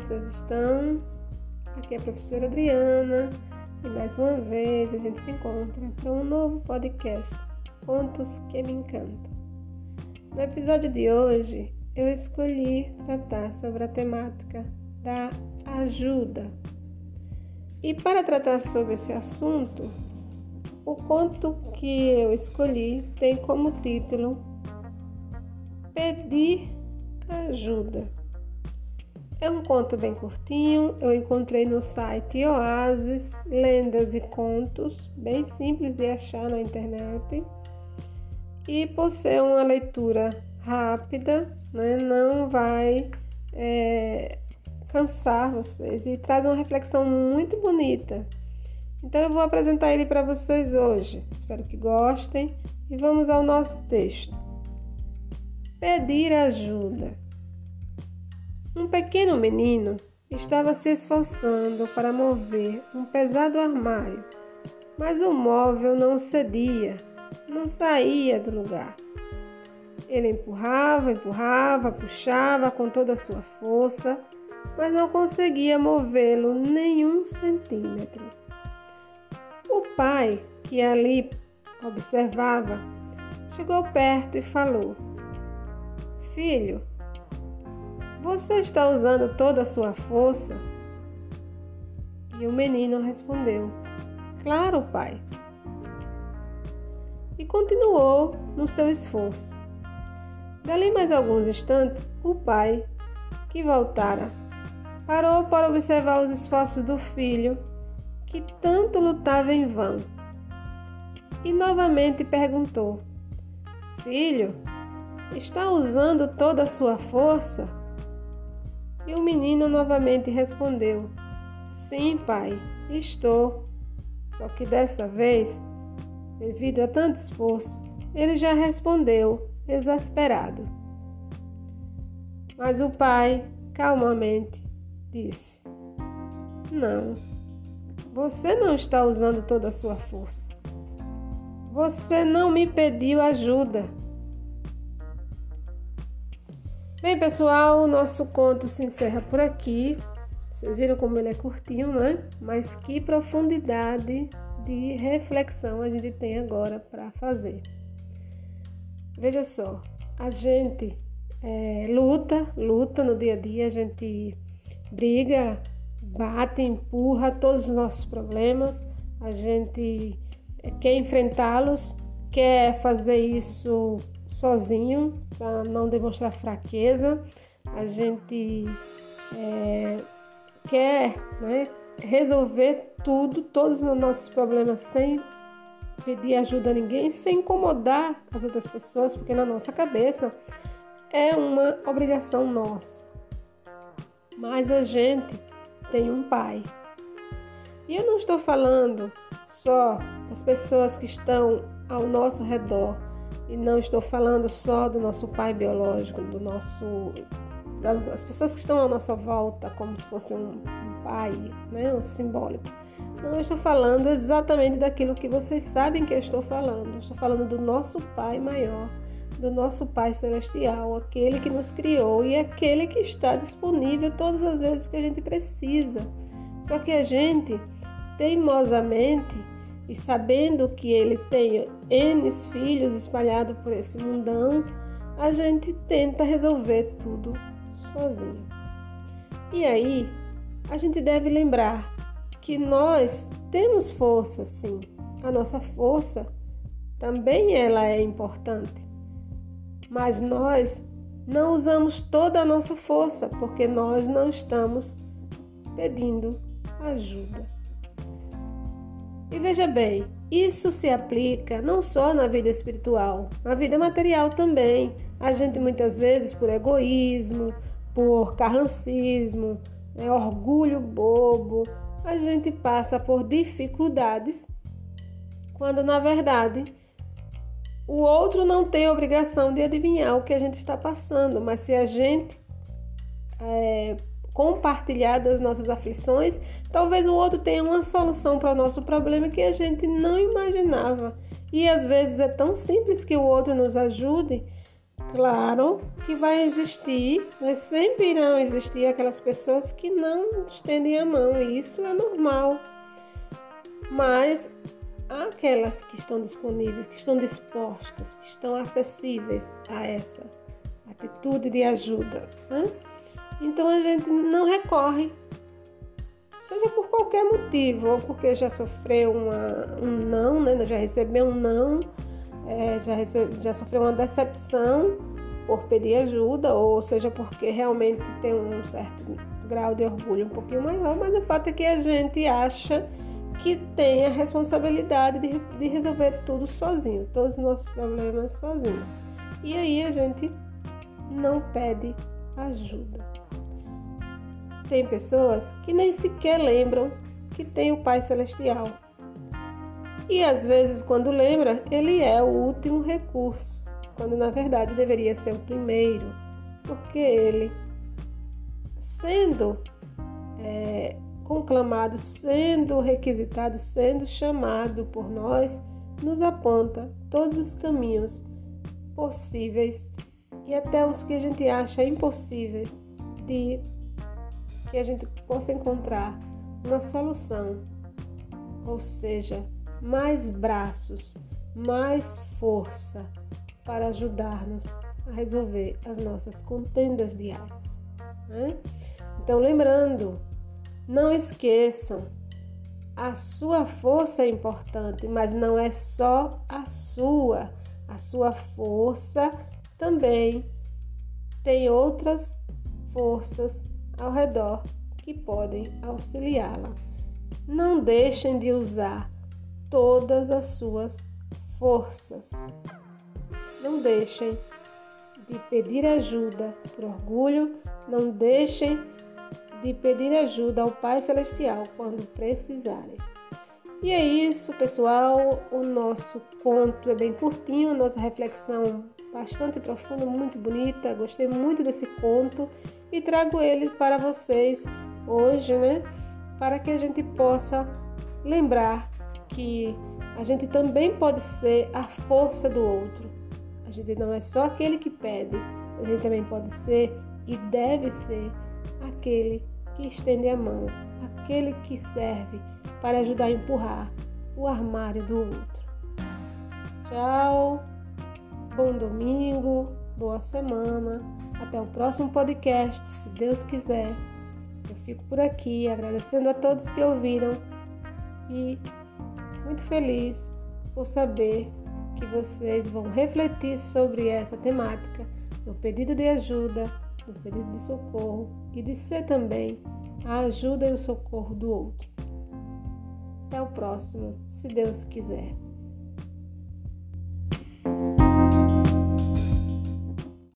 vocês estão? Aqui é a professora Adriana e mais uma vez a gente se encontra para um novo podcast, Contos que me encantam. No episódio de hoje, eu escolhi tratar sobre a temática da ajuda. E para tratar sobre esse assunto, o conto que eu escolhi tem como título Pedir ajuda. É um conto bem curtinho, eu encontrei no site Oasis Lendas e Contos, bem simples de achar na internet. E por ser uma leitura rápida, né, não vai é, cansar vocês e traz uma reflexão muito bonita. Então eu vou apresentar ele para vocês hoje. Espero que gostem e vamos ao nosso texto. Pedir ajuda. Um pequeno menino estava se esforçando para mover um pesado armário, mas o móvel não cedia, não saía do lugar. Ele empurrava, empurrava, puxava com toda a sua força, mas não conseguia movê-lo nenhum centímetro. O pai, que ali observava, chegou perto e falou: Filho, você está usando toda a sua força? E o menino respondeu: Claro, pai. E continuou no seu esforço. Dali mais alguns instantes, o pai, que voltara, parou para observar os esforços do filho, que tanto lutava em vão. E novamente perguntou: Filho, está usando toda a sua força? E o menino novamente respondeu: Sim, pai, estou. Só que desta vez, devido a tanto esforço, ele já respondeu, exasperado. Mas o pai, calmamente, disse: Não, você não está usando toda a sua força. Você não me pediu ajuda. Bem, pessoal, o nosso conto se encerra por aqui. Vocês viram como ele é curtinho, né? Mas que profundidade de reflexão a gente tem agora para fazer. Veja só, a gente é, luta, luta no dia a dia, a gente briga, bate, empurra todos os nossos problemas, a gente quer enfrentá-los, quer fazer isso sozinho, para não demonstrar fraqueza. A gente é, quer né, resolver tudo, todos os nossos problemas sem pedir ajuda a ninguém, sem incomodar as outras pessoas, porque na nossa cabeça é uma obrigação nossa. Mas a gente tem um pai. E eu não estou falando só das pessoas que estão ao nosso redor, e não estou falando só do nosso pai biológico, do nosso das pessoas que estão à nossa volta, como se fosse um, um pai, né, um simbólico. Não eu estou falando exatamente daquilo que vocês sabem que eu estou falando. Estou falando do nosso Pai maior, do nosso Pai celestial, aquele que nos criou e aquele que está disponível todas as vezes que a gente precisa. Só que a gente teimosamente e sabendo que ele tem N filhos espalhados por esse mundão, a gente tenta resolver tudo sozinho. E aí, a gente deve lembrar que nós temos força, sim. A nossa força também ela é importante. Mas nós não usamos toda a nossa força porque nós não estamos pedindo ajuda. E veja bem, isso se aplica não só na vida espiritual, na vida material também. A gente muitas vezes, por egoísmo, por carrancismo, né, orgulho bobo, a gente passa por dificuldades, quando na verdade o outro não tem obrigação de adivinhar o que a gente está passando, mas se a gente é, compartilhar das nossas aflições, talvez o outro tenha uma solução para o nosso problema que a gente não imaginava. E às vezes é tão simples que o outro nos ajude Claro que vai existir, mas sempre irão existir aquelas pessoas que não estendem a mão, e isso é normal. Mas aquelas que estão disponíveis, que estão dispostas, que estão acessíveis a essa atitude de ajuda. Né? Então a gente não recorre, seja por qualquer motivo, ou porque já sofreu uma, um não, né? já recebeu um não, é, já, recebe, já sofreu uma decepção por pedir ajuda, ou seja porque realmente tem um certo grau de orgulho um pouquinho maior, mas o fato é que a gente acha que tem a responsabilidade de, de resolver tudo sozinho, todos os nossos problemas sozinhos. E aí a gente não pede ajuda. Tem pessoas que nem sequer lembram que tem o Pai Celestial. E às vezes, quando lembra, ele é o último recurso, quando na verdade deveria ser o primeiro, porque ele, sendo é, conclamado, sendo requisitado, sendo chamado por nós, nos aponta todos os caminhos possíveis e até os que a gente acha impossíveis de que a gente possa encontrar uma solução, ou seja, mais braços, mais força para ajudar-nos a resolver as nossas contendas diárias. Né? Então, lembrando, não esqueçam, a sua força é importante, mas não é só a sua. A sua força também tem outras forças ao redor que podem auxiliá-la. Não deixem de usar todas as suas forças. Não deixem de pedir ajuda por orgulho, não deixem de pedir ajuda ao Pai Celestial quando precisarem. E é isso, pessoal. O nosso conto é bem curtinho, nossa reflexão bastante profunda, muito bonita. Gostei muito desse conto e trago ele para vocês hoje, né? Para que a gente possa lembrar que a gente também pode ser a força do outro. A gente não é só aquele que pede, a gente também pode ser e deve ser aquele que estende a mão, aquele que serve para ajudar a empurrar o armário do outro. Tchau! Bom domingo, boa semana. Até o próximo podcast, se Deus quiser. Eu fico por aqui agradecendo a todos que ouviram e muito feliz por saber que vocês vão refletir sobre essa temática no pedido de ajuda, no pedido de socorro e de ser também a ajuda e o socorro do outro. Até o próximo, se Deus quiser.